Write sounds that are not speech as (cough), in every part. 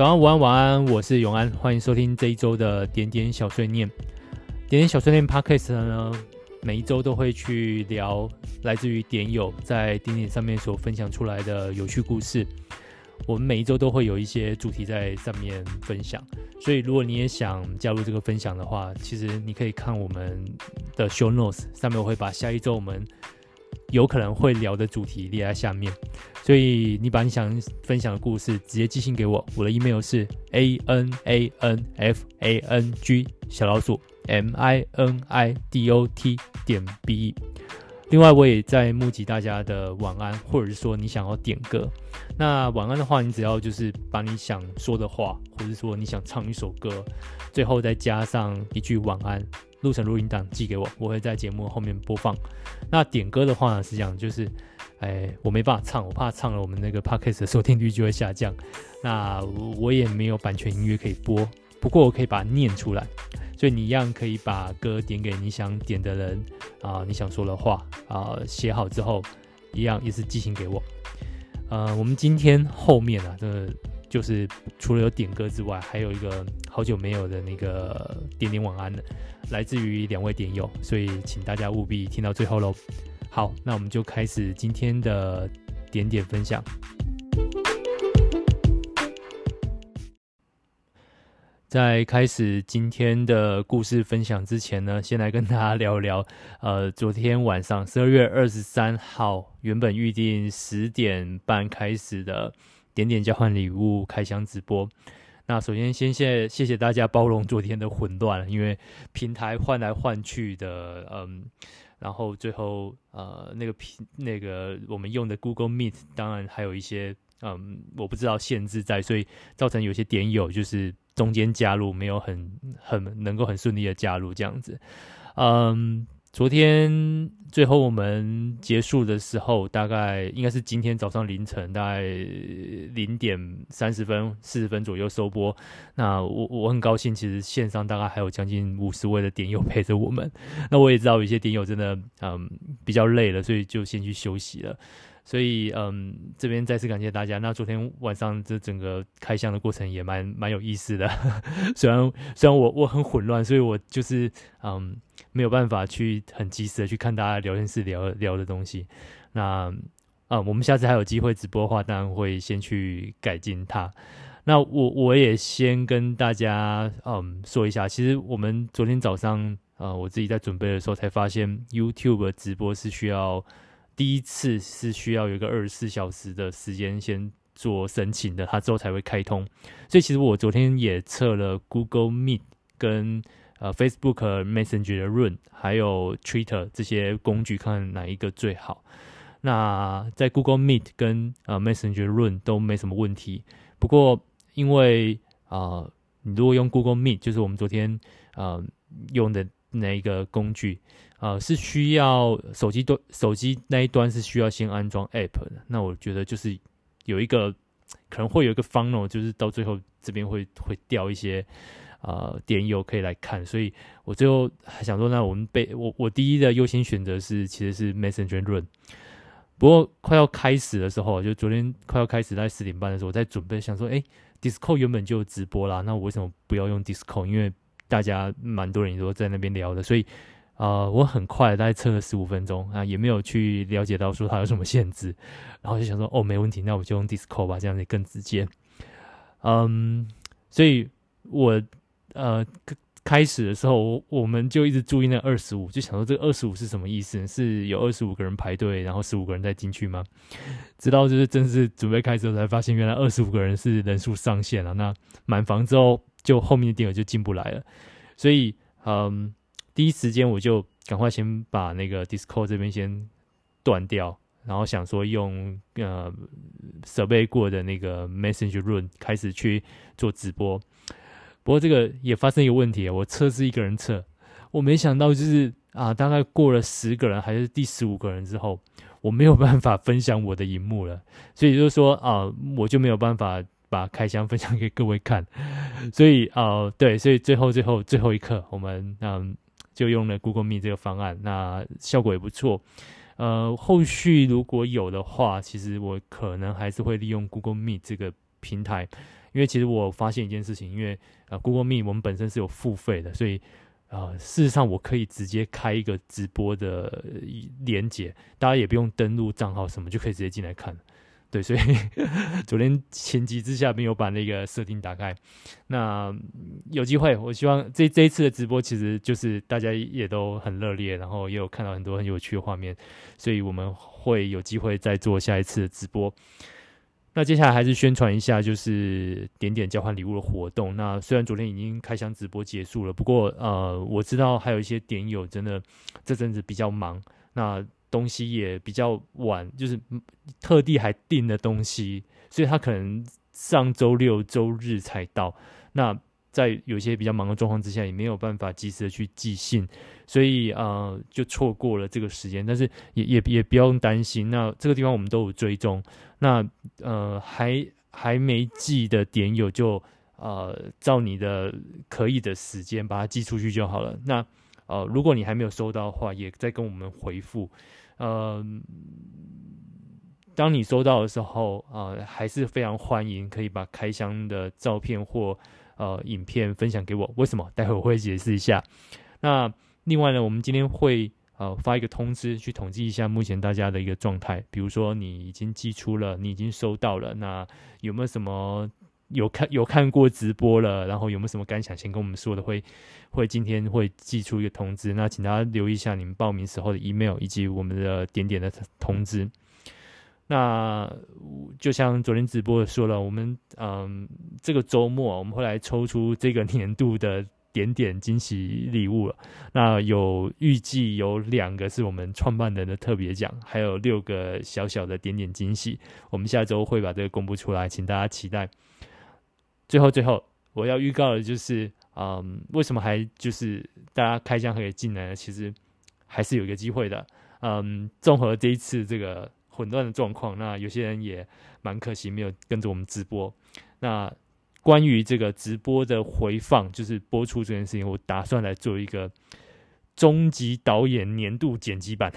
早安，午安，晚安，我是永安，欢迎收听这一周的点点小碎念。点点小碎念 Podcast 呢，每一周都会去聊来自于点友在点点上面所分享出来的有趣故事。我们每一周都会有一些主题在上面分享，所以如果你也想加入这个分享的话，其实你可以看我们的 Show Notes 上面，我会把下一周我们有可能会聊的主题列在下面。所以你把你想分享的故事直接寄信给我，我的 email 是 a n a n f a n g 小老鼠 m i n i d o t 点 b e。另外，我也在募集大家的晚安，或者是说你想要点歌。那晚安的话，你只要就是把你想说的话，或者说你想唱一首歌，最后再加上一句晚安，录成录音档寄给我，我会在节目后面播放。那点歌的话呢，是这样，就是，哎，我没办法唱，我怕唱了我们那个 podcast 的收听率就会下降。那我也没有版权音乐可以播，不过我可以把它念出来。所以你一样可以把歌点给你想点的人啊、你想说的话啊，写、好之后，一样也是寄信给我。呃，我们今天后面啊，这个就是除了有点歌之外，还有一个好久没有的那个点点晚安的，来自于两位点友，所以请大家务必听到最后喽。好，那我们就开始今天的点点分享。在开始今天的故事分享之前呢，先来跟大家聊一聊。呃，昨天晚上十二月二十三号，原本预定十点半开始的点点交换礼物开箱直播。那首先先谢谢谢大家包容昨天的混乱，因为平台换来换去的，嗯，然后最后呃那个平那个我们用的 Google Meet，当然还有一些嗯我不知道限制在，所以造成有些点友就是。中间加入没有很很能够很顺利的加入这样子，嗯，昨天最后我们结束的时候，大概应该是今天早上凌晨大概零点三十分四十分左右收播。那我我很高兴，其实线上大概还有将近五十位的点友陪着我们。那我也知道有些点友真的嗯比较累了，所以就先去休息了。所以，嗯，这边再次感谢大家。那昨天晚上这整个开箱的过程也蛮蛮有意思的，(laughs) 虽然虽然我我很混乱，所以我就是嗯没有办法去很及时的去看大家聊天室聊聊的东西。那啊，我们下次还有机会直播的话，当然会先去改进它。那我我也先跟大家嗯说一下，其实我们昨天早上啊，我自己在准备的时候才发现，YouTube 直播是需要。第一次是需要有一个二十四小时的时间先做申请的，它之后才会开通。所以其实我昨天也测了 Google Meet 跟呃 Facebook Messenger 的 Run 还有 Twitter 这些工具，看哪一个最好。那在 Google Meet 跟呃 Messenger Run 都没什么问题。不过因为啊、呃，你如果用 Google Meet，就是我们昨天呃用的那一个工具。呃，是需要手机端，手机那一端是需要先安装 App 的。那我觉得就是有一个可能会有一个 funnel，就是到最后这边会会掉一些呃点友可以来看。所以我最后还想说，那我们被我我第一的优先选择是其实是 Messenger Run。不过快要开始的时候，就昨天快要开始在十点半的时候，我在准备想说，哎，Discord 原本就直播啦，那我为什么不要用 Discord？因为大家蛮多人都在那边聊的，所以。啊、呃，我很快大概测了十五分钟啊，也没有去了解到说它有什么限制，然后就想说哦，没问题，那我就用 Discord 吧，这样子更直接。嗯，所以我呃开始的时候，我我们就一直注意那二十五，就想说这个二十五是什么意思？是有二十五个人排队，然后十五个人再进去吗？直到就是正式准备开始，才发现原来二十五个人是人数上限了。那满房之后，就后面的点友就进不来了。所以嗯。第一时间我就赶快先把那个 Discord 这边先断掉，然后想说用呃设备过的那个 Messenger Room 开始去做直播。不过这个也发生一个问题，我测试一个人测，我没想到就是啊，大概过了十个人还是第十五个人之后，我没有办法分享我的荧幕了，所以就是说啊，我就没有办法把开箱分享给各位看。(laughs) 所以啊，对，所以最后最后最后一刻，我们嗯。就用了 Google Meet 这个方案，那效果也不错。呃，后续如果有的话，其实我可能还是会利用 Google Meet 这个平台，因为其实我发现一件事情，因为啊，Google Meet 我们本身是有付费的，所以啊，事实上我可以直接开一个直播的连接，大家也不用登录账号什么，就可以直接进来看。对，所以 (laughs) 昨天情急之下没有把那个设定打开。那有机会，我希望这这一次的直播其实就是大家也都很热烈，然后也有看到很多很有趣的画面，所以我们会有机会再做下一次的直播。那接下来还是宣传一下，就是点点交换礼物的活动。那虽然昨天已经开箱直播结束了，不过呃，我知道还有一些点友真的这阵子比较忙。那东西也比较晚，就是特地还订的东西，所以他可能上周六、周日才到。那在有些比较忙的状况之下，也没有办法及时的去寄信，所以呃，就错过了这个时间。但是也也也不用担心，那这个地方我们都有追踪。那呃，还还没寄的点友就呃，照你的可以的时间把它寄出去就好了。那呃，如果你还没有收到的话，也再跟我们回复。呃，当你收到的时候，呃，还是非常欢迎，可以把开箱的照片或呃影片分享给我。为什么？待会我会解释一下。那另外呢，我们今天会呃发一个通知，去统计一下目前大家的一个状态。比如说你已经寄出了，你已经收到了，那有没有什么？有看有看过直播了，然后有没有什么感想，先跟我们说的，会会今天会寄出一个通知，那请大家留意一下你们报名时候的 email 以及我们的点点的通知。那就像昨天直播说了，我们嗯这个周末我们会来抽出这个年度的点点惊喜礼物了。那有预计有两个是我们创办人的特别奖，还有六个小小的点点惊喜，我们下周会把这个公布出来，请大家期待。最后，最后我要预告的就是，嗯，为什么还就是大家开箱可以进来呢？其实还是有一个机会的。嗯，综合这一次这个混乱的状况，那有些人也蛮可惜没有跟着我们直播。那关于这个直播的回放，就是播出这件事情，我打算来做一个终极导演年度剪辑版。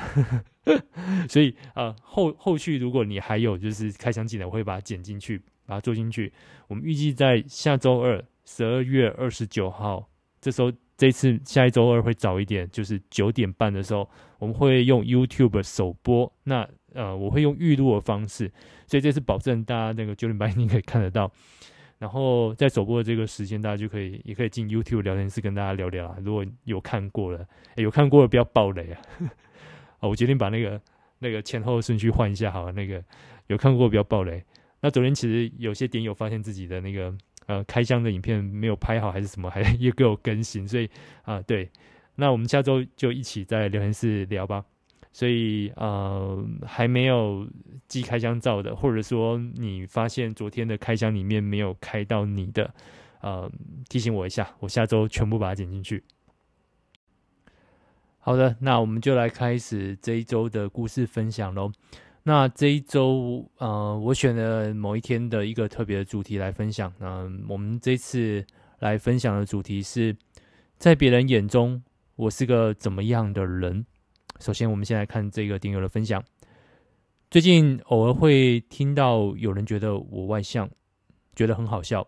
(laughs) 所以，呃，后后续如果你还有就是开箱进来，我会把它剪进去。把它做进去。我们预计在下周二，十二月二十九号，这时候这次下一周二会早一点，就是九点半的时候，我们会用 YouTube 首播。那呃，我会用预录的方式，所以这是保证大家那个九点半一定可以看得到。然后在首播的这个时间，大家就可以也可以进 YouTube 聊天室跟大家聊聊啊。如果有看过了，有看过了不要爆雷啊！(laughs) 啊，我决定把那个那个前后顺序换一下，好了，那个有看过不要爆雷。那昨天其实有些点友发现自己的那个呃开箱的影片没有拍好还是什么，还 (laughs) 也给我更新，所以啊、对，那我们下周就一起在聊天室聊吧。所以呃还没有寄开箱照的，或者说你发现昨天的开箱里面没有开到你的，呃提醒我一下，我下周全部把它剪进去。好的，那我们就来开始这一周的故事分享喽。那这一周，呃，我选了某一天的一个特别的主题来分享。那、我们这次来分享的主题是，在别人眼中，我是个怎么样的人？首先，我们先来看这个点友的分享。最近偶尔会听到有人觉得我外向，觉得很好笑。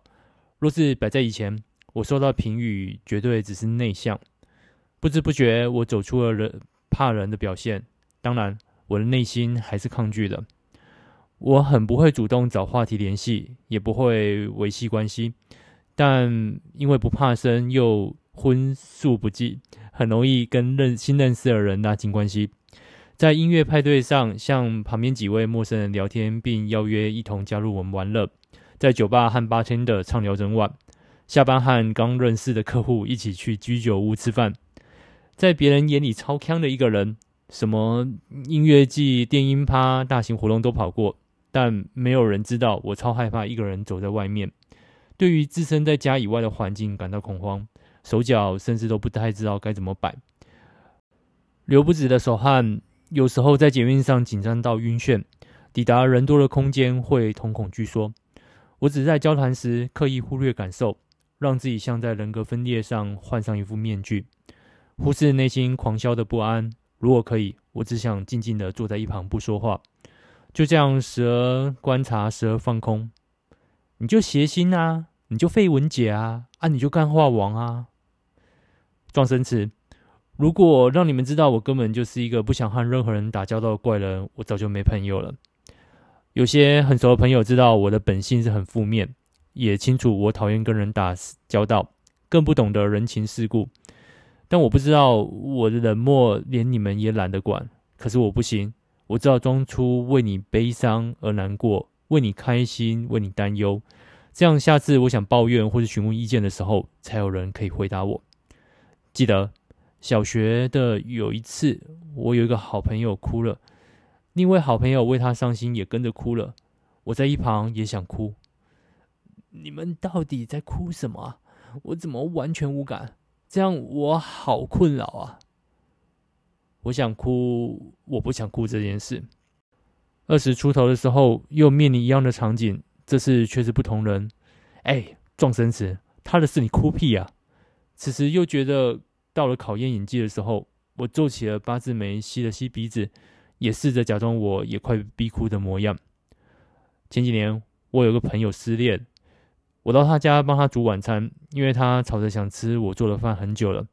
若是摆在以前，我受到评语绝对只是内向。不知不觉，我走出了人怕人的表现。当然。我的内心还是抗拒的。我很不会主动找话题联系，也不会维系关系，但因为不怕生又荤素不忌，很容易跟认新认识的人拉近关系。在音乐派对上，向旁边几位陌生人聊天，并邀约一同加入我们玩乐。在酒吧和八天的畅聊整晚。下班和刚认识的客户一起去居酒屋吃饭。在别人眼里超康的一个人。什么音乐季、电音趴、大型活动都跑过，但没有人知道我超害怕一个人走在外面。对于置身在家以外的环境感到恐慌，手脚甚至都不太知道该怎么摆。流不止的手汗，有时候在捷运上紧张到晕眩，抵达人多的空间会瞳孔惧缩。我只在交谈时刻意忽略感受，让自己像在人格分裂上换上一副面具，忽视内心狂嚣的不安。如果可以，我只想静静地坐在一旁不说话，就这样时而观察，时而放空。你就谐星啊，你就废文姐啊，啊，你就干话王啊，状声词。如果让你们知道我根本就是一个不想和任何人打交道的怪人，我早就没朋友了。有些很熟的朋友知道我的本性是很负面，也清楚我讨厌跟人打交道，更不懂得人情世故。但我不知道我的冷漠连你们也懒得管。可是我不行，我知道装出为你悲伤而难过，为你开心，为你担忧，这样下次我想抱怨或者询问意见的时候，才有人可以回答我。记得。小学的有一次，我有一个好朋友哭了，另一位好朋友为他伤心，也跟着哭了。我在一旁也想哭。你们到底在哭什么？我怎么完全无感？这样我好困扰啊！我想哭，我不想哭这件事。二十出头的时候，又面临一样的场景，这次却是不同人。哎，撞生词，他的事你哭屁啊！此时又觉得。到了考验演技的时候，我皱起了八字眉，吸了吸鼻子，也试着假装我也快逼哭的模样。前几年我有个朋友失恋，我到他家帮他煮晚餐，因为他吵着想吃我做的饭很久了。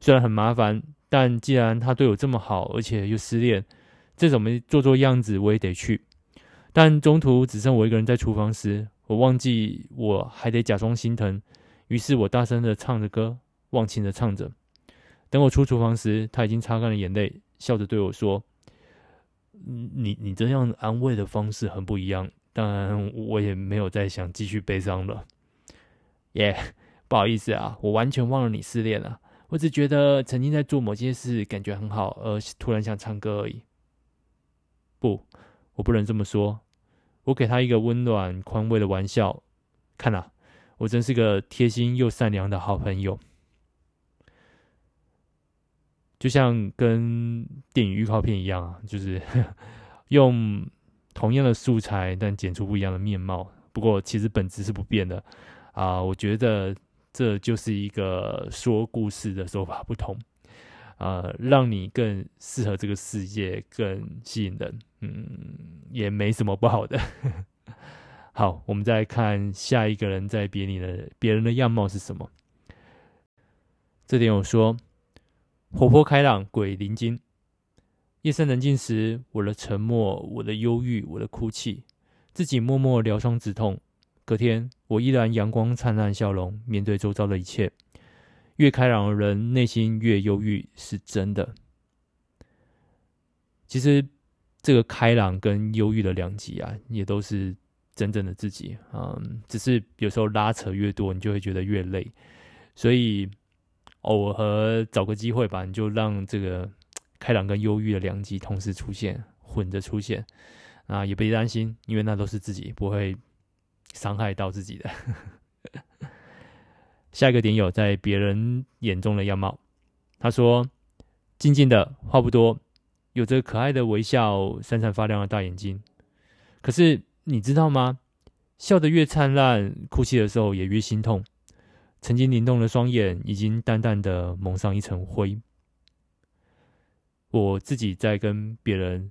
虽然很麻烦，但既然他对我这么好，而且又失恋，这怎么做做样子我也得去。但中途只剩我一个人在厨房时，我忘记我还得假装心疼，于是我大声的唱着歌，忘情的唱着。等我出厨房时，他已经擦干了眼泪，笑着对我说：“你你这样安慰的方式很不一样。”当然，我也没有再想继续悲伤了。耶、不好意思啊，我完全忘了你失恋了。我只觉得曾经在做某件事感觉很好，而突然想唱歌而已。不，我不能这么说。我给他一个温暖宽慰的玩笑。看啊，我真是个贴心又善良的好朋友。就像跟电影预告片一样啊，就是 (laughs) 用同样的素材，但剪出不一样的面貌。不过其实本质是不变的啊。我觉得这就是一个说故事的手法不同啊，让你更适合这个世界，更吸引人。嗯，也没什么不好的。(laughs) 好，我们再看下一个人在别你的别人的样貌是什么？这点我说。活泼开朗，鬼灵精。夜深人静时，我的沉默，我的忧郁，我的哭泣，自己默默疗伤止痛。隔天，我依然阳光灿烂，笑容面对周遭的一切。越开朗的人，内心越忧郁，是真的。其实，这个开朗跟忧郁的两极啊，也都是真正的自己。嗯，只是有时候拉扯越多，你就会觉得越累。所以。偶尔找个机会吧，你就让这个开朗跟忧郁的两极同时出现，混着出现啊，也别担心，因为那都是自己，不会伤害到自己的。(laughs) 下一个点有在别人眼中的样貌，他说：静静的，话不多，有着可爱的微笑，闪闪发亮的大眼睛。可是你知道吗？笑得越灿烂，哭泣的时候也越心痛。曾经灵动的双眼，已经淡淡的蒙上一层灰。我自己在跟别人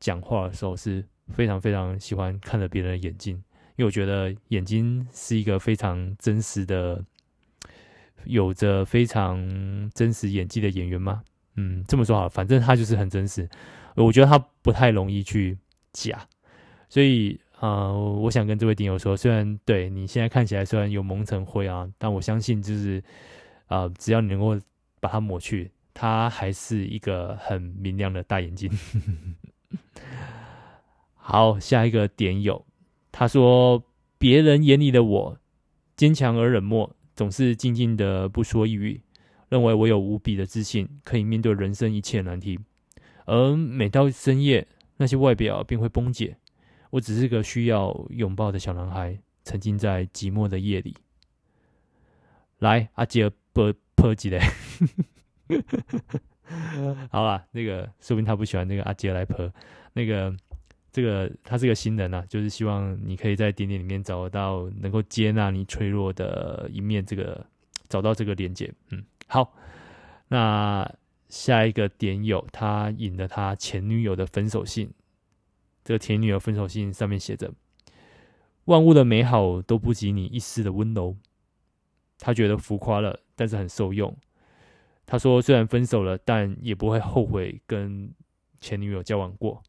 讲话的时候，是非常非常喜欢看着别人的眼睛，因为我觉得眼睛是一个非常真实的，有着非常真实演技的演员吗？嗯，这么说好，反正他就是很真实。我觉得他不太容易去假，所以。啊、我想跟这位顶友说，虽然对你现在看起来虽然有蒙尘灰啊，但我相信就是，啊、只要你能够把它抹去，它还是一个很明亮的大眼睛。(laughs) 好，下一个点友，他说，别人眼里的我坚强而冷漠，总是静静的不说一语，认为我有无比的自信，可以面对人生一切难题，而每到深夜，那些外表便会崩解。我只是个需要拥抱的小男孩，沉浸在寂寞的夜里。来，阿杰播破几嘞？(laughs) 好啦，那个说不定他不喜欢那个阿杰来破。那个这个他是个新人啊，就是希望你可以在点点里面找到能够接纳你脆弱的一面，这个找到这个连接。嗯，好。那下一个点友，他引了他前女友的分手信。这个前女友分手信上面写着：“万物的美好都不及你一丝的温柔。他觉得浮夸了，但是很受用。他说，虽然分手了，但也不会后悔跟前女友交往过。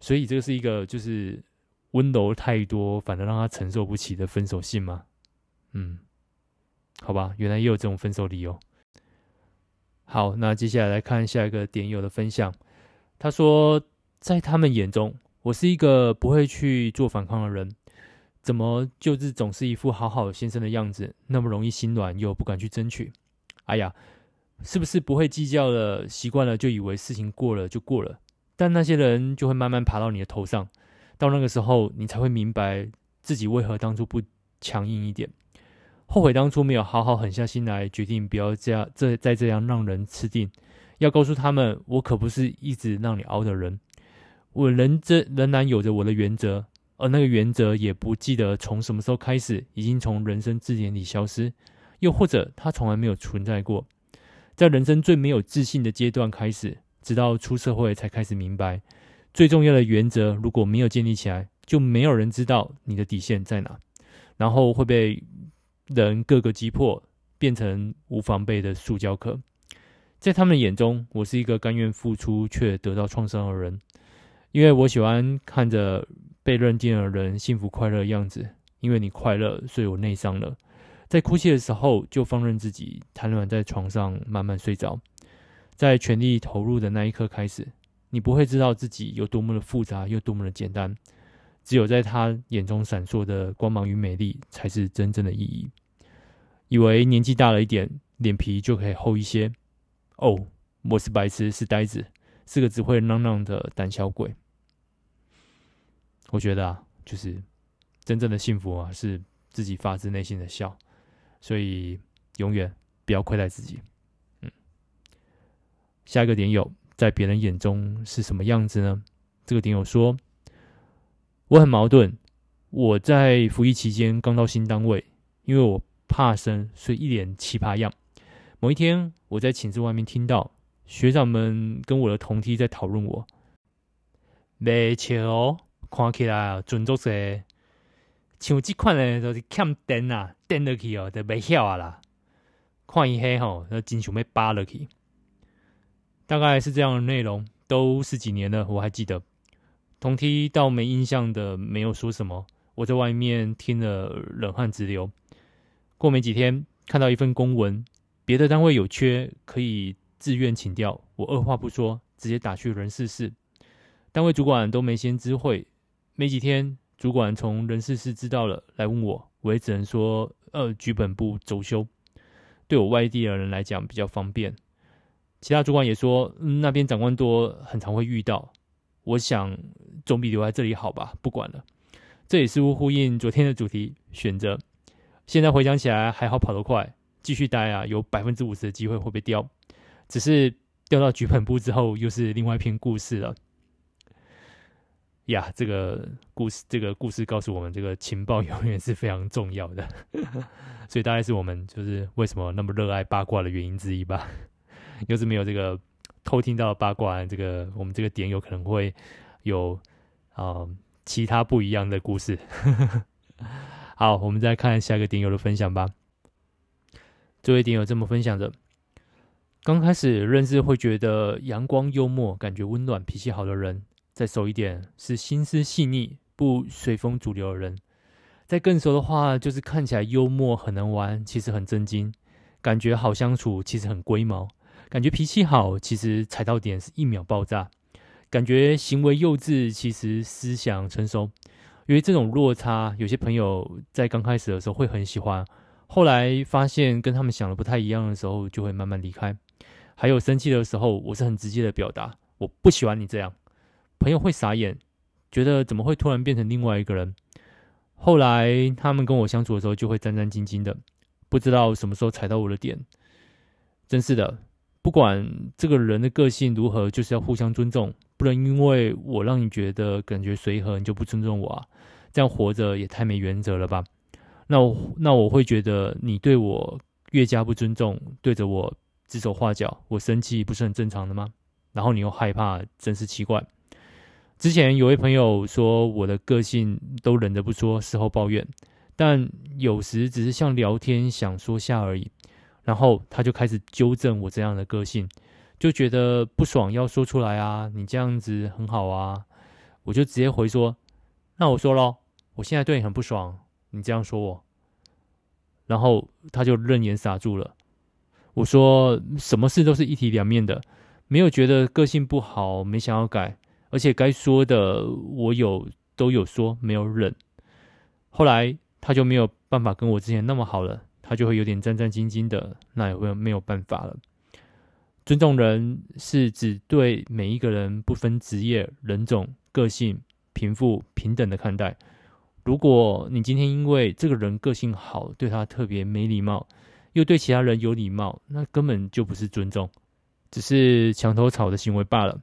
所以这个是一个就是温柔太多，反而让他承受不起的分手信吗？嗯，好吧，原来也有这种分手理由。好，那接下来来看下一个点友的分享。他说，在他们眼中，我是一个不会去做反抗的人，怎么就是总是一副好好先生的样子，那么容易心软又不敢去争取？哎呀，是不是不会计较了？习惯了就以为事情过了就过了，但那些人就会慢慢爬到你的头上，到那个时候，你才会明白自己为何当初不强硬一点，后悔当初没有好好狠下心来，决定不要这样，这再这样让人吃定。要告诉他们，我可不是一直让你熬的人。我仍这仍然有着我的原则，而那个原则也不记得从什么时候开始，已经从人生字典里消失，又或者它从来没有存在过。在人生最没有自信的阶段开始，直到出社会才开始明白，最重要的原则如果没有建立起来，就没有人知道你的底线在哪，然后会被人各个击破，变成无防备的塑胶壳。在他们眼中，我是一个甘愿付出却得到创伤的人。因为我喜欢看着被认定的人幸福快乐的样子，因为你快乐，所以我内伤了。在哭泣的时候，就放任自己瘫软在床上慢慢睡着。在全力投入的那一刻开始，你不会知道自己有多么的复杂，又多么的简单。只有在他眼中闪烁的光芒与美丽，才是真正的意义。以为年纪大了一点，脸皮就可以厚一些。哦，我是白痴，是呆子，是个只会嚷嚷的胆小鬼。我觉得啊，就是真正的幸福啊，是自己发自内心的笑，所以永远不要亏待自己。嗯，下一个点友在别人眼中是什么样子呢？这个点友说，我很矛盾。我在服役期间刚到新单位，因为我怕生，所以一脸奇葩样。某一天，我在寝室外面听到学长们跟我的同梯在讨论我，没错哦。看起来啊，准作些像这款呢，就是欠电啊，电落去哦，就袂晓啊啦。看一黑吼，那真想要扒落去。大概是这样的内容，都十几年了，我还记得。同梯倒没印象的，没有说什么。我在外面听了，冷汗直流。过没几天，看到一份公文，别的单位有缺，可以自愿请调。我二话不说，直接打去人事室。单位主管都没先知会。没几天，主管从人事室知道了，来问我，我也只能说，呃，局本部周休，对我外地的人来讲比较方便。其他主管也说，嗯，那边长官多，很常会遇到。我想，总比留在这里好吧，不管了。这也似乎呼应昨天的主题选择。现在回想起来，还好跑得快，继续待啊，有百分之五十的机会会被调。只是调到局本部之后，又是另外一篇故事了。呀，这个故事，这个故事告诉我们，这个情报永远是非常重要的，(laughs) 所以大概是我们就是为什么那么热爱八卦的原因之一吧。(laughs) 要是没有这个偷听到八卦，这个我们这个点有可能会有啊、其他不一样的故事。(laughs) 好，我们再看下一个点友的分享吧。这位点友这么分享的：刚开始认识会觉得阳光幽默、感觉温暖、脾气好的人。再熟一点是心思细腻、不随风逐流的人；再更熟的话，就是看起来幽默、很能玩，其实很正经；感觉好相处，其实很龟毛；感觉脾气好，其实踩到点是一秒爆炸；感觉行为幼稚，其实思想成熟。因为这种落差，有些朋友在刚开始的时候会很喜欢，后来发现跟他们想的不太一样的时候，就会慢慢离开。还有生气的时候，我是很直接的表达：我不喜欢你这样。朋友会傻眼，觉得怎么会突然变成另外一个人？后来他们跟我相处的时候，就会战战兢兢的，不知道什么时候踩到我的点。真是的，不管这个人的个性如何，就是要互相尊重，不能因为我让你觉得感觉随和，你就不尊重我啊！这样活着也太没原则了吧？那我那我会觉得你对我越加不尊重，对着我指手画脚，我生气不是很正常的吗？然后你又害怕，真是奇怪。之前有位朋友说我的个性都忍着不说，事后抱怨，但有时只是像聊天想说下而已。然后他就开始纠正我这样的个性，就觉得不爽要说出来啊，你这样子很好啊。我就直接回说，那我说咯，我现在对你很不爽，你这样说我。然后他就愣眼傻住了。我说什么事都是一体两面的，没有觉得个性不好，没想要改。而且该说的我有都有说，没有忍。后来他就没有办法跟我之前那么好了，他就会有点战战兢兢的，那也会没有办法了。尊重人是指对每一个人不分职业、人种、个性、贫富平等的看待。如果你今天因为这个人个性好，对他特别没礼貌，又对其他人有礼貌，那根本就不是尊重，只是墙头草的行为罢了。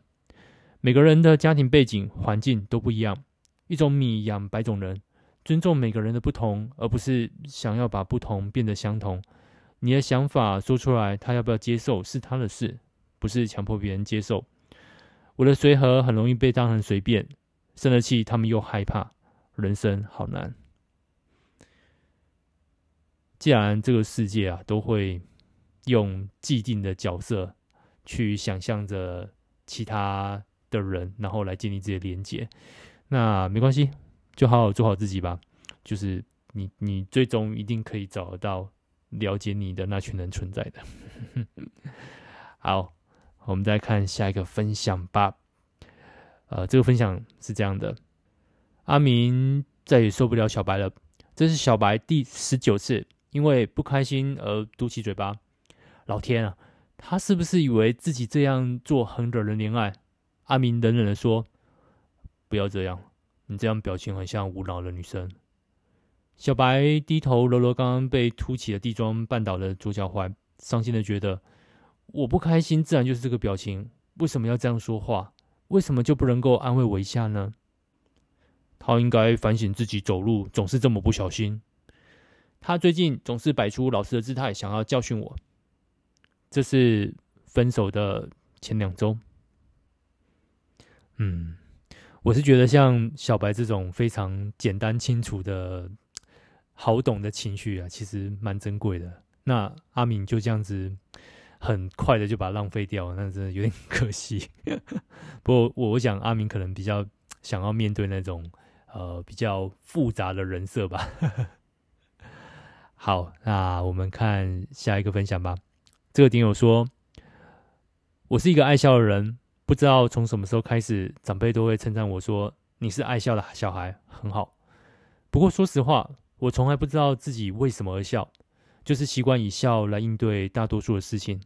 每个人的家庭背景、环境都不一样，一种米养百种人。尊重每个人的不同，而不是想要把不同变得相同。你的想法说出来，他要不要接受是他的事，不是强迫别人接受。我的随和很容易被当成随便，生了气他们又害怕，人生好难。既然这个世界啊，都会用既定的角色去想象着其他。的人，然后来建立自己的连接，那没关系，就好好做好自己吧。就是你，你最终一定可以找得到了解你的那群人存在的。(laughs) 好，我们再看下一个分享吧。呃，这个分享是这样的：阿明再也受不了小白了，这是小白第十九次因为不开心而嘟起嘴巴。老天啊，他是不是以为自己这样做很惹人怜爱？阿明冷冷的说：“不要这样，你这样表情很像无脑的女生。”小白低头揉揉刚刚被凸起的地桩绊倒的左脚踝，伤心的觉得：“我不开心，自然就是这个表情。为什么要这样说话？为什么就不能够安慰我一下呢？”他应该反省自己走路总是这么不小心。他最近总是摆出老师的姿态，想要教训我。这是分手的前两周。嗯，我是觉得像小白这种非常简单清楚的好懂的情绪啊，其实蛮珍贵的。那阿明就这样子很快的就把它浪费掉了，那真的有点可惜。(laughs) 不过我我想阿明可能比较想要面对那种呃比较复杂的人设吧。好，那我们看下一个分享吧。这个点友说，我是一个爱笑的人。不知道从什么时候开始，长辈都会称赞我说：“你是爱笑的小孩，很好。”不过说实话，我从来不知道自己为什么而笑，就是习惯以笑来应对大多数的事情。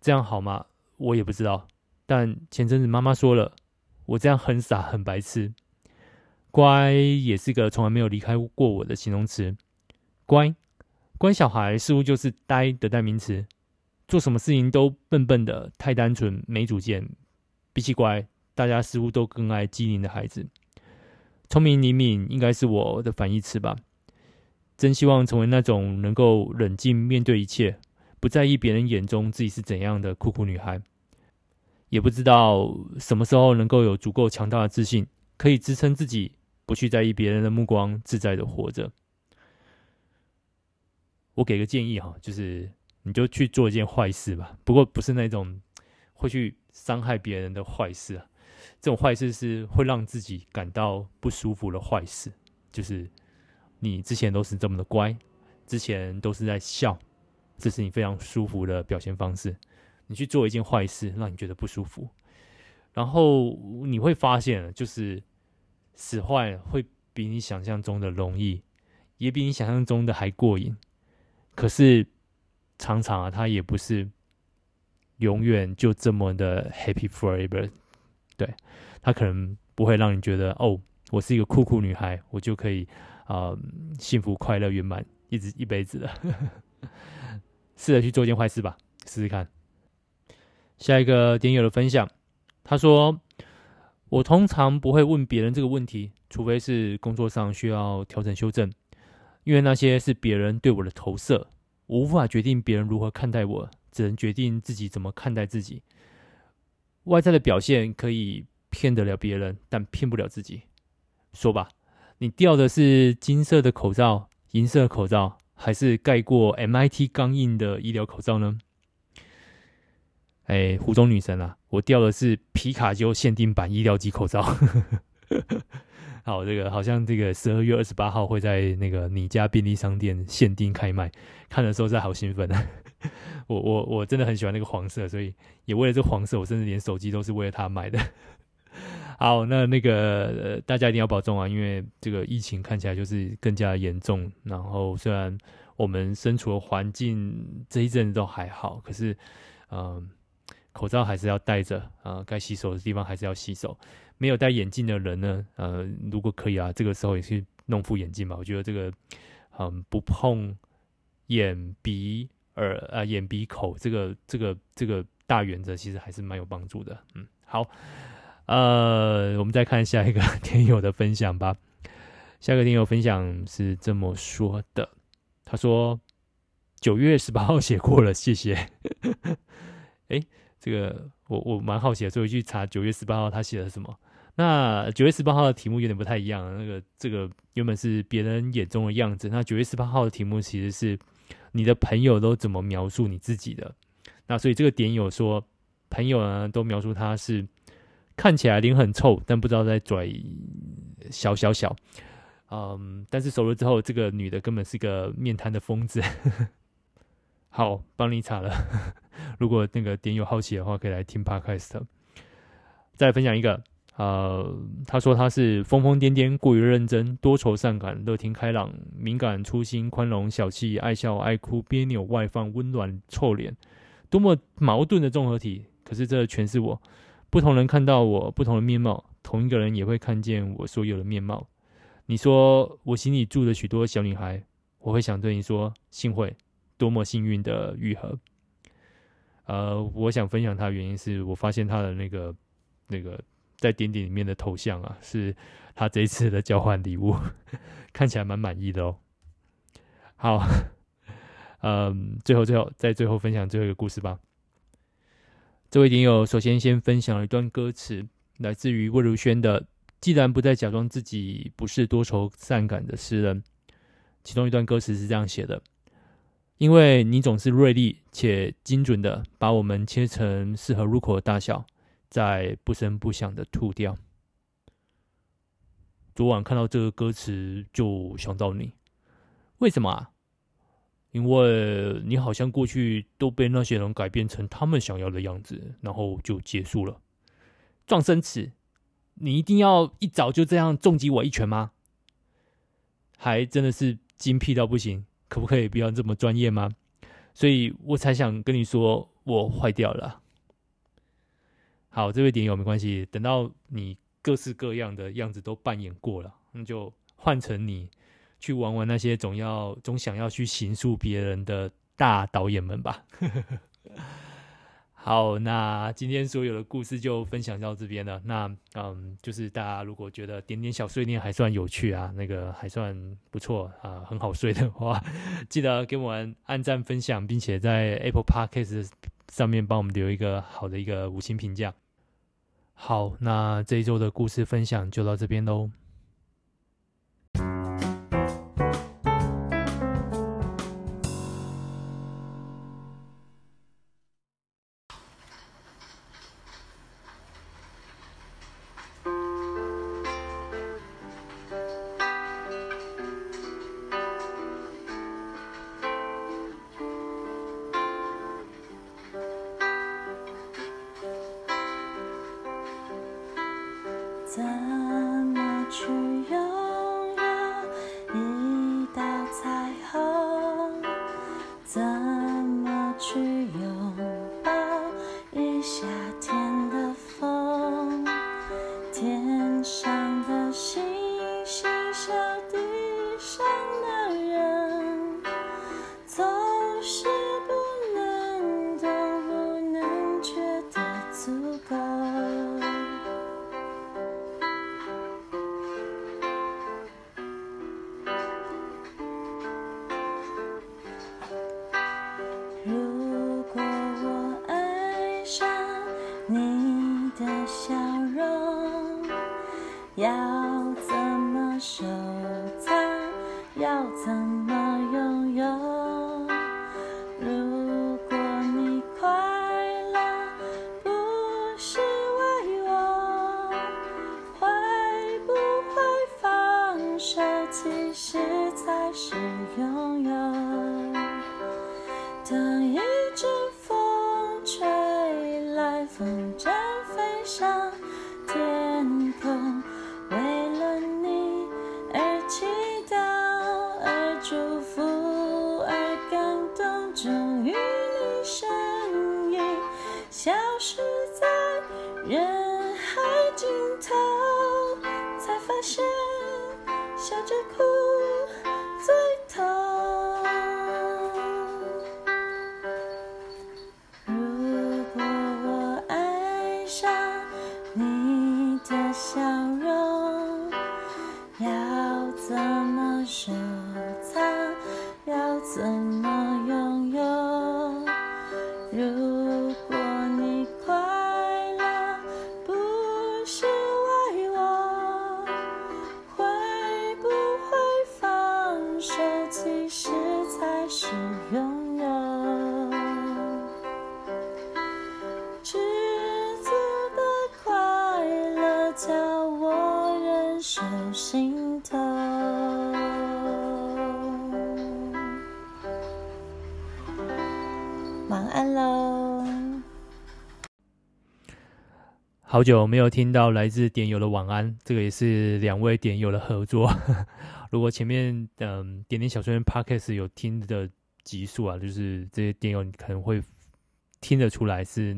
这样好吗？我也不知道。但前阵子妈妈说了，我这样很傻很白痴。乖也是个从来没有离开过我的形容词。乖，乖小孩似乎就是呆的代名词，做什么事情都笨笨的，太单纯，没主见。比起乖，大家似乎都更爱机灵的孩子。聪明灵敏应该是我的反义词吧。真希望成为那种能够冷静面对一切，不在意别人眼中自己是怎样的酷酷女孩。也不知道什么时候能够有足够强大的自信，可以支撑自己，不去在意别人的目光，自在的活着。我给个建议哈，就是你就去做一件坏事吧。不过不是那种会去。伤害别人的坏事啊，这种坏事是会让自己感到不舒服的坏事。就是你之前都是这么的乖，之前都是在笑，这是你非常舒服的表现方式。你去做一件坏事，让你觉得不舒服，然后你会发现，就是使坏会比你想象中的容易，也比你想象中的还过瘾。可是常常啊，它也不是。永远就这么的 happy forever，对，他可能不会让你觉得哦，我是一个酷酷女孩，我就可以啊、幸福快乐圆满一直一辈子的。(laughs) 试着去做一件坏事吧，试试看。下一个点友的分享，他说：“我通常不会问别人这个问题，除非是工作上需要调整修正，因为那些是别人对我的投射，我无法决定别人如何看待我。”只能决定自己怎么看待自己。外在的表现可以骗得了别人，但骗不了自己。说吧，你掉的是金色的口罩、银色口罩，还是盖过 MIT 钢印的医疗口罩呢？哎，湖中女神啊，我掉的是皮卡丘限定版医疗级口罩。(laughs) 好，这个好像这个十二月二十八号会在那个你家便利商店限定开卖，看的时候真的好兴奋啊！(laughs) 我我我真的很喜欢那个黄色，所以也为了这黄色，我甚至连手机都是为了它买的。好，那那个、呃、大家一定要保重啊，因为这个疫情看起来就是更加严重。然后虽然我们身处的环境这一阵子都还好，可是嗯、口罩还是要戴着啊，该洗手的地方还是要洗手。没有戴眼镜的人呢，呃，如果可以啊，这个时候也去弄副眼镜吧。我觉得这个嗯，不碰眼鼻耳啊，眼鼻口这个这个这个大原则，其实还是蛮有帮助的。嗯，好。呃，我们再看下一个 (laughs) 听友的分享吧。下一个听友分享是这么说的：他说九月十八号写过了，谢谢。(laughs) 哎，这个我我蛮好奇的，所以去查九月十八号他写了什么。那九月十八号的题目有点不太一样，那个这个原本是别人眼中的样子，那九月十八号的题目其实是你的朋友都怎么描述你自己的。那所以这个点有说，朋友呢都描述他是。看起来脸很臭，但不知道在拽小小小，嗯，但是熟了之后，这个女的根本是个面瘫的疯子。(laughs) 好，帮你查了。如果那个点有好奇的话，可以来听 Podcast。再分享一个，呃，他说他是疯疯癫癫、过于认真、多愁善感、乐天开朗、敏感、粗心、宽容、小气、爱笑、爱哭、别扭、外放、温暖、臭脸，多么矛盾的综合体。可是这全是我。不同人看到我不同的面貌，同一个人也会看见我所有的面貌。你说我心里住着许多小女孩，我会想对你说：幸会，多么幸运的愈合。呃，我想分享他的原因是我发现他的那个那个在点点里面的头像啊，是他这一次的交换礼物，(laughs) 看起来蛮满意的哦。好，嗯，最后最后在最后分享最后一个故事吧。这位听友首先先分享了一段歌词，来自于魏如萱的《既然不再假装自己不是多愁善感的诗人》，其中一段歌词是这样写的：“因为你总是锐利且精准的把我们切成适合入口的大小，再不声不响的吐掉。”昨晚看到这个歌词就想到你，为什么啊？因为你好像过去都被那些人改变成他们想要的样子，然后就结束了。撞生词，你一定要一早就这样重击我一拳吗？还真的是精辟到不行，可不可以不要这么专业吗？所以我才想跟你说，我坏掉了。好，这位点友没关系，等到你各式各样的样子都扮演过了，那就换成你。去玩玩那些总要总想要去评述别人的大导演们吧。好，那今天所有的故事就分享到这边了。那嗯，就是大家如果觉得点点小碎念还算有趣啊，那个还算不错啊，很好睡的话，(laughs) 记得给我们按赞、分享，并且在 Apple Podcast 上面帮我们留一个好的一个五星评价。好，那这一周的故事分享就到这边喽。的笑容要好久没有听到来自点友的晚安，这个也是两位点友的合作。(laughs) 如果前面嗯点点小说院 Podcast 有听的集数啊，就是这些点友你可能会听得出来是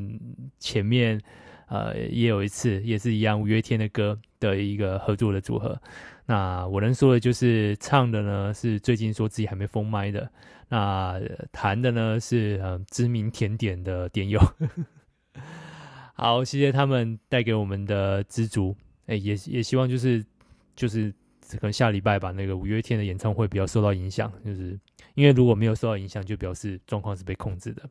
前面呃也有一次也是一样五月天的歌的一个合作的组合。那我能说的就是唱的呢是最近说自己还没封麦的，那弹的呢是呃知名甜点的点友。好，谢谢他们带给我们的知足，哎，也也希望就是就是可能下礼拜吧，那个五月天的演唱会不要受到影响，就是因为如果没有受到影响，就表示状况是被控制的。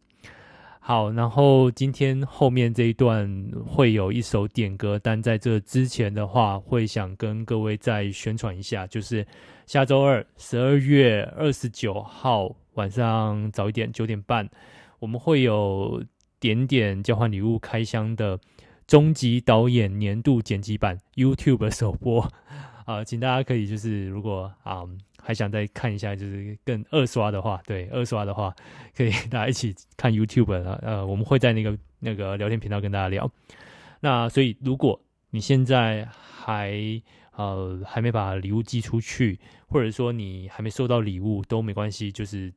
好，然后今天后面这一段会有一首点歌，但在这之前的话，会想跟各位再宣传一下，就是下周二十二月二十九号晚上早一点九点半，我们会有。点点交换礼物开箱的终极导演年度剪辑版 YouTube 首播 (laughs) 啊，请大家可以就是如果啊还想再看一下，就是更二刷的话，对二刷的话，可以大家一起看 YouTube 啊，呃，我们会在那个那个聊天频道跟大家聊。那所以如果你现在还呃还没把礼物寄出去，或者说你还没收到礼物都没关系，就是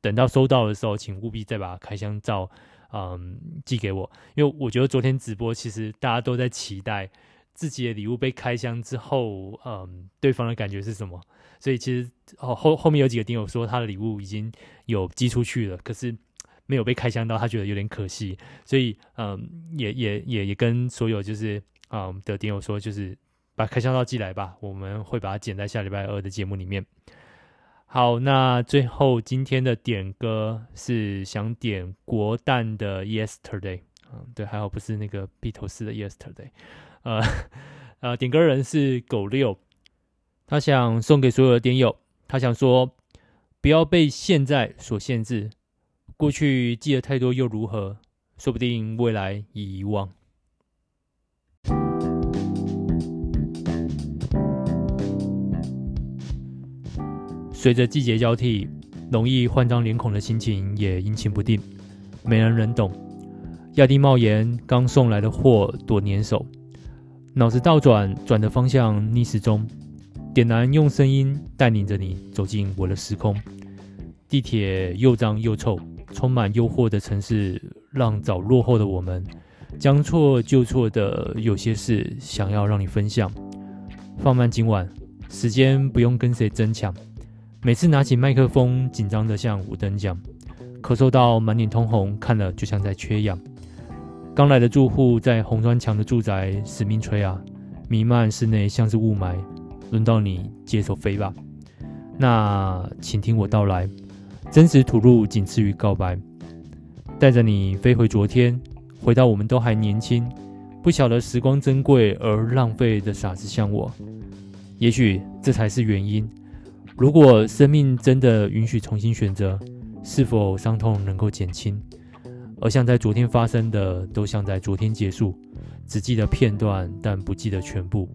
等到收到的时候，请务必再把开箱照。嗯，寄给我，因为我觉得昨天直播其实大家都在期待自己的礼物被开箱之后，嗯，对方的感觉是什么？所以其实哦后后面有几个听友说他的礼物已经有寄出去了，可是没有被开箱到，他觉得有点可惜，所以嗯，也也也也跟所有就是嗯的听友说，就是把开箱照寄来吧，我们会把它剪在下礼拜二的节目里面。好，那最后今天的点歌是想点国蛋的 Yesterday，嗯，对，还好不是那个披头士的 Yesterday，呃，呃，点歌人是狗六，他想送给所有的点友，他想说，不要被现在所限制，过去记得太多又如何，说不定未来已遗忘。随着季节交替，容易换张脸孔的心情也阴晴不定，没人能懂。压低帽檐，刚送来的货多粘手，脑子倒转，转的方向逆时钟。点燃，用声音带领着你走进我的时空。地铁又脏又臭，充满诱惑的城市，让早落后的我们将错就错的有些事，想要让你分享。放慢今晚，时间不用跟谁争抢。每次拿起麦克风，紧张得像五等奖，咳嗽到满脸通红，看了就像在缺氧。刚来的住户在红砖墙的住宅死命吹啊，弥漫室内像是雾霾。轮到你接手飞吧，那请听我道来，真实吐露仅次于告白，带着你飞回昨天，回到我们都还年轻，不晓得时光珍贵而浪费的傻子像我。也许这才是原因。如果生命真的允许重新选择，是否伤痛能够减轻？而像在昨天发生的，都像在昨天结束，只记得片段，但不记得全部。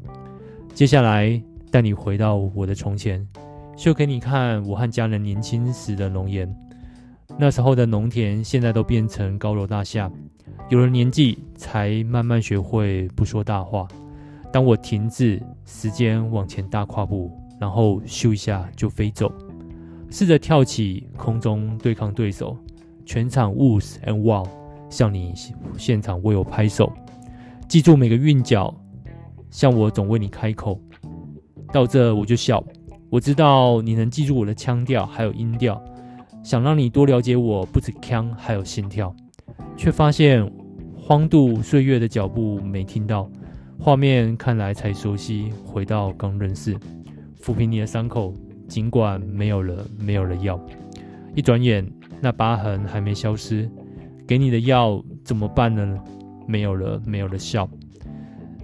接下来带你回到我的从前，秀给你看我和家人年轻时的容颜。那时候的农田，现在都变成高楼大厦。有了年纪，才慢慢学会不说大话。当我停滞，时间往前大跨步，然后咻一下就飞走，试着跳起空中对抗对手。全场 woos and wow，向你现场为我拍手，记住每个韵脚，像我总为你开口。到这我就笑，我知道你能记住我的腔调还有音调，想让你多了解我，不止腔还有心跳，却发现荒度岁月的脚步没听到，画面看来才熟悉，回到刚认识，抚平你的伤口，尽管没有了没有了药，一转眼。那疤痕还没消失，给你的药怎么办呢？没有了，没有了笑。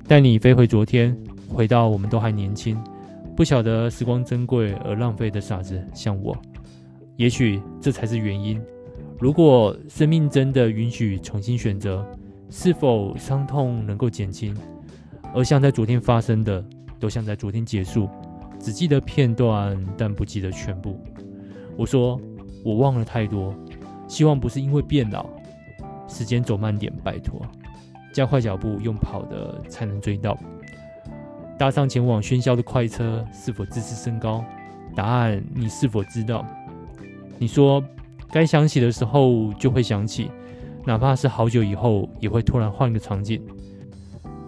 带你飞回昨天，回到我们都还年轻，不晓得时光珍贵而浪费的傻子，像我。也许这才是原因。如果生命真的允许重新选择，是否伤痛能够减轻？而像在昨天发生的，都像在昨天结束，只记得片段，但不记得全部。我说。我忘了太多，希望不是因为变老。时间走慢点，拜托，加快脚步，用跑的才能追到。搭上前往喧嚣的快车，是否自视甚高？答案你是否知道？你说该想起的时候就会想起，哪怕是好久以后，也会突然换个场景。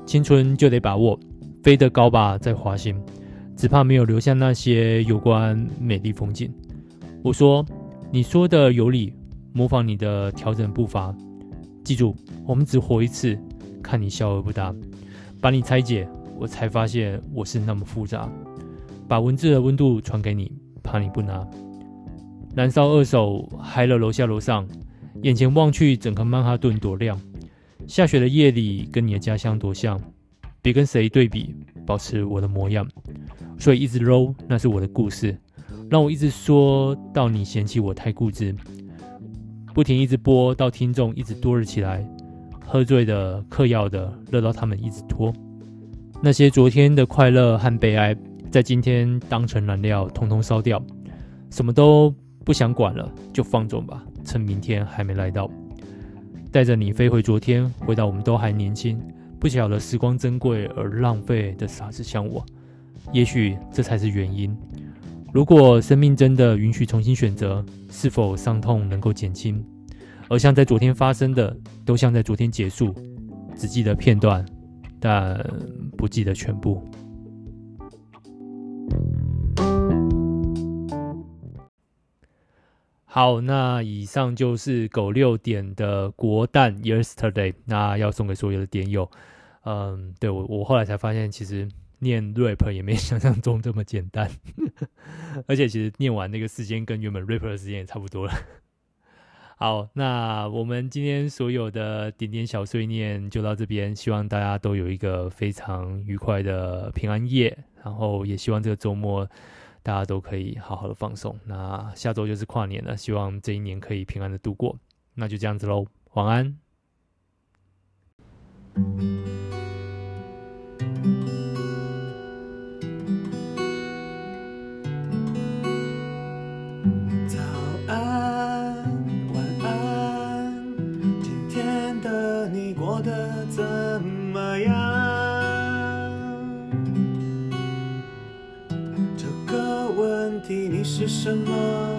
青春就得把握，飞得高吧，再滑行，只怕没有留下那些有关美丽风景。我说。你说的有理，模仿你的调整步伐。记住，我们只活一次，看你笑而不答。把你拆解，我才发现我是那么复杂。把文字的温度传给你，怕你不拿。燃烧二手，嗨了楼下楼上，眼前望去，整个曼哈顿多亮。下雪的夜里，跟你的家乡多像。别跟谁对比，保持我的模样。所以一直 low，那是我的故事。让我一直说到你嫌弃我太固执，不停一直播到听众一直多了起来，喝醉的、嗑药的，乐到他们一直拖。那些昨天的快乐和悲哀，在今天当成燃料，通通烧掉，什么都不想管了，就放纵吧，趁明天还没来到。带着你飞回昨天，回到我们都还年轻，不晓得时光珍贵而浪费的傻子像我，也许这才是原因。如果生命真的允许重新选择，是否伤痛能够减轻？而像在昨天发生的，都像在昨天结束，只记得片段，但不记得全部。好，那以上就是狗六点的国蛋 Yesterday，那要送给所有的点友。嗯，对，我我后来才发现，其实。念 rap 也没想象中这么简单，而且其实念完那个时间跟原本 rap 的时间也差不多了。好，那我们今天所有的点点小碎念就到这边，希望大家都有一个非常愉快的平安夜，然后也希望这个周末大家都可以好好的放松。那下周就是跨年了，希望这一年可以平安的度过。那就这样子喽，晚安。是什么。